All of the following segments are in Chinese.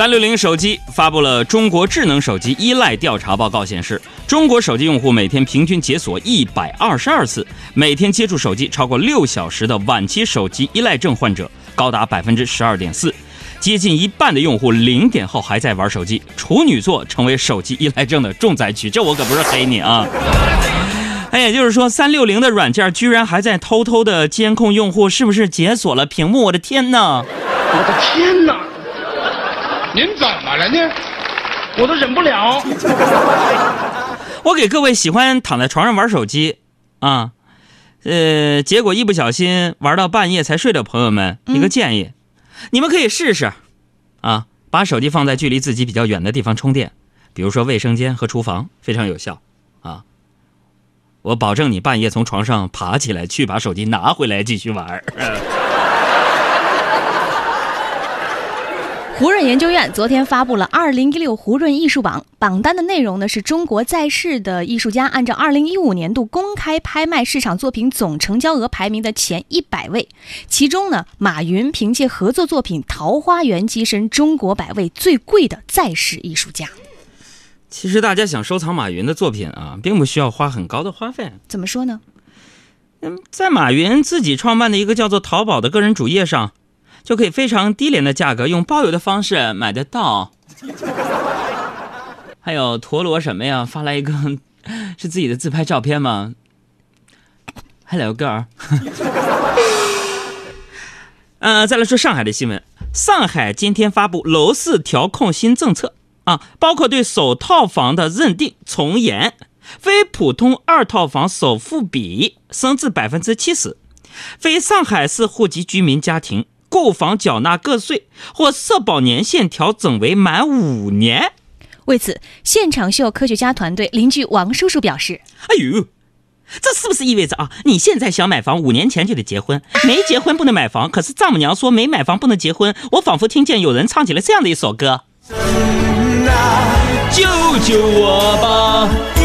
三六零手机发布了中国智能手机依赖调查报告，显示中国手机用户每天平均解锁一百二十二次，每天接触手机超过六小时的晚期手机依赖症患者高达百分之十二点四，接近一半的用户零点后还在玩手机，处女座成为手机依赖症的重灾区。这我可不是黑你啊！哎，也就是说，三六零的软件居然还在偷偷的监控用户是不是解锁了屏幕，我的天哪！我的天哪！您怎么了呢？我都忍不了。我给各位喜欢躺在床上玩手机，啊，呃，结果一不小心玩到半夜才睡的朋友们一个建议，你们可以试试，啊，把手机放在距离自己比较远的地方充电，比如说卫生间和厨房，非常有效，啊，我保证你半夜从床上爬起来去把手机拿回来继续玩。胡润研究院昨天发布了二零一六胡润艺术榜，榜单的内容呢是中国在世的艺术家按照二零一五年度公开拍卖市场作品总成交额排名的前一百位，其中呢，马云凭借合作作品《桃花源》跻身中国百位最贵的在世艺术家。其实大家想收藏马云的作品啊，并不需要花很高的花费。怎么说呢？嗯，在马云自己创办的一个叫做淘宝的个人主页上。就可以非常低廉的价格用包邮的方式买得到。还有陀螺什么呀？发来一个 是自己的自拍照片吗？Hello girl。呃，再来说上海的新闻。上海今天发布楼市调控新政策啊，包括对首套房的认定从严，非普通二套房首付比升至百分之七十，非上海市户籍居民家庭。购房缴纳个税或社保年限调整为满五年。为此，现场秀科学家团队邻居王叔叔表示：“哎呦，这是不是意味着啊？你现在想买房，五年前就得结婚，没结婚不能买房。可是丈母娘说没买房不能结婚。我仿佛听见有人唱起了这样的一首歌：救救我吧！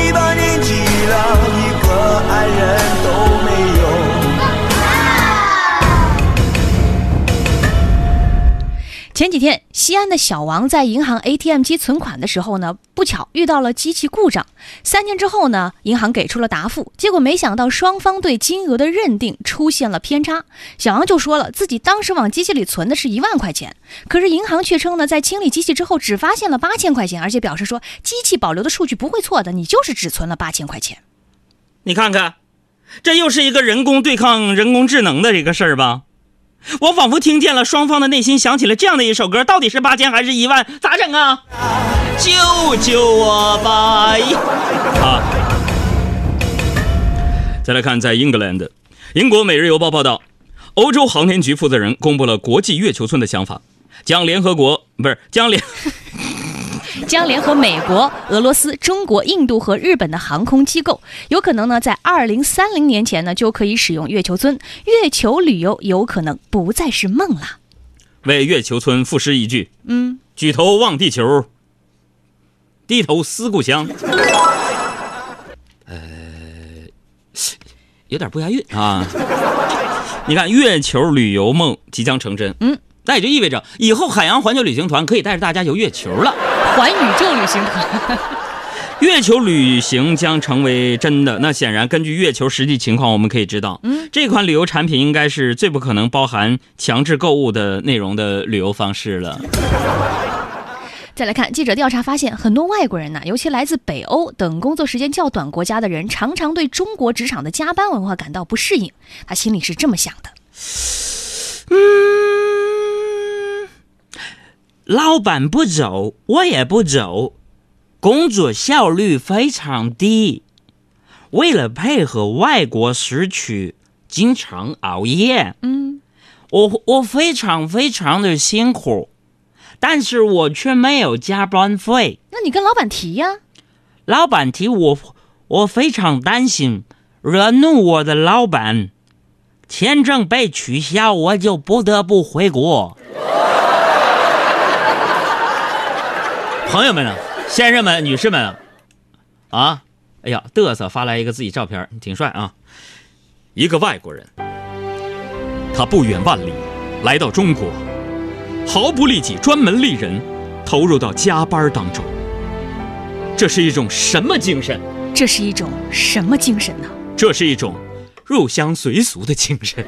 前几天，西安的小王在银行 ATM 机存款的时候呢，不巧遇到了机器故障。三天之后呢，银行给出了答复，结果没想到双方对金额的认定出现了偏差。小王就说了，自己当时往机器里存的是一万块钱，可是银行却称呢，在清理机器之后只发现了八千块钱，而且表示说机器保留的数据不会错的，你就是只存了八千块钱。你看看，这又是一个人工对抗人工智能的这个事儿吧？我仿佛听见了双方的内心响起了这样的一首歌，到底是八千还是一万？咋整啊？救救我吧！啊！再来看，在英格兰的英国《每日邮报》报道，欧洲航天局负责人公布了国际月球村的想法，将联合国不是将联。将联合美国、俄罗斯、中国、印度和日本的航空机构，有可能呢，在二零三零年前呢，就可以使用月球村，月球旅游有可能不再是梦了。为月球村赋诗一句：嗯，举头望地球，低头思故乡。呃，有点不押韵啊。你看，月球旅游梦即将成真。嗯。那也就意味着，以后海洋环球旅行团可以带着大家游月球了。环宇宙旅行团，月球旅行将成为真的。那显然，根据月球实际情况，我们可以知道，嗯，这款旅游产品应该是最不可能包含强制购物的内容的旅游方式了。再来看，记者调查发现，很多外国人呢，尤其来自北欧等工作时间较短国家的人，常常对中国职场的加班文化感到不适应。他心里是这么想的：嗯。老板不走，我也不走，工作效率非常低。为了配合外国时区，经常熬夜。嗯，我我非常非常的辛苦，但是我却没有加班费。那你跟老板提呀。老板提我，我非常担心惹怒我的老板，签证被取消，我就不得不回国。朋友们呢，先生们、女士们，啊，哎呀，嘚瑟发来一个自己照片，挺帅啊。一个外国人，他不远万里来到中国，毫不利己，专门利人，投入到加班当中。这是一种什么精神？这是一种什么精神呢？这是一种入乡随俗的精神。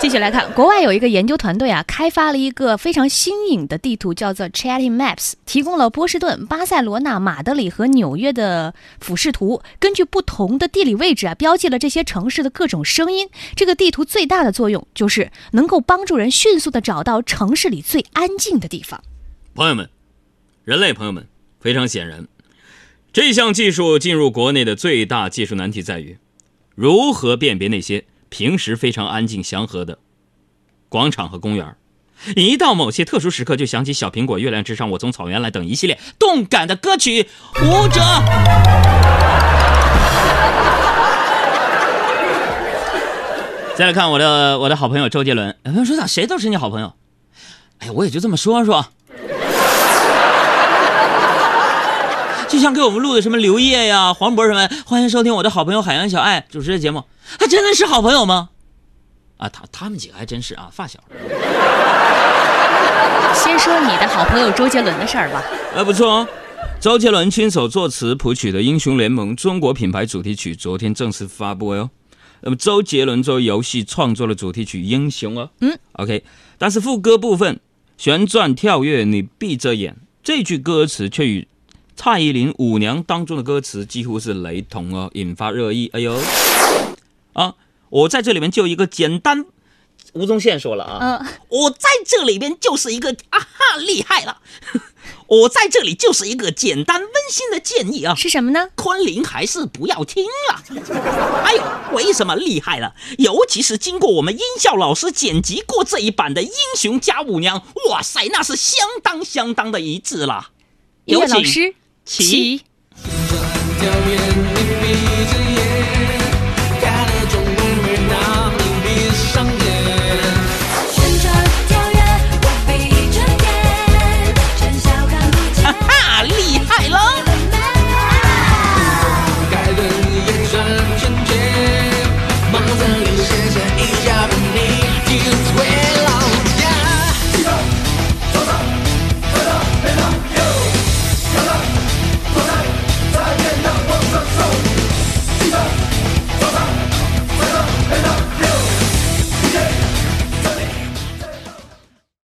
继续来看，国外有一个研究团队啊，开发了一个非常新颖的地图，叫做 Chatting Maps，提供了波士顿、巴塞罗那、马德里和纽约的俯视图，根据不同的地理位置啊，标记了这些城市的各种声音。这个地图最大的作用就是能够帮助人迅速的找到城市里最安静的地方。朋友们，人类朋友们，非常显然，这项技术进入国内的最大技术难题在于，如何辨别那些。平时非常安静祥和的广场和公园，一到某些特殊时刻，就响起《小苹果》《月亮之上》《我从草原来》等一系列动感的歌曲。舞者，再来看我的我的好朋友周杰伦。有朋友说咋谁都是你好朋友？哎，我也就这么说说。就像给我们录的什么刘烨呀、黄渤什么，欢迎收听我的好朋友海洋小爱主持的节目。他真的是好朋友吗？啊，他他们几个还真是啊，发小。先说你的好朋友周杰伦的事儿吧。哎，不错哦，周杰伦亲手作词谱曲的《英雄联盟》中国品牌主题曲昨天正式发布哟。那么周杰伦作为游戏创作的主题曲《英雄》哦，嗯，OK，但是副歌部分旋转跳跃，你闭着眼，这句歌词却与蔡依林《舞娘》当中的歌词几乎是雷同哦，引发热议。哎呦！啊，我在这里面就一个简单，吴宗宪说了啊，嗯，我在这里边就是一个啊哈厉害了，我在这里就是一个简单温馨的建议啊，是什么呢？昆凌还是不要听了。哎呦，为什么厉害了？尤其是经过我们音效老师剪辑过这一版的《英雄加舞娘》，哇塞，那是相当相当的一致了。有请老师，起。起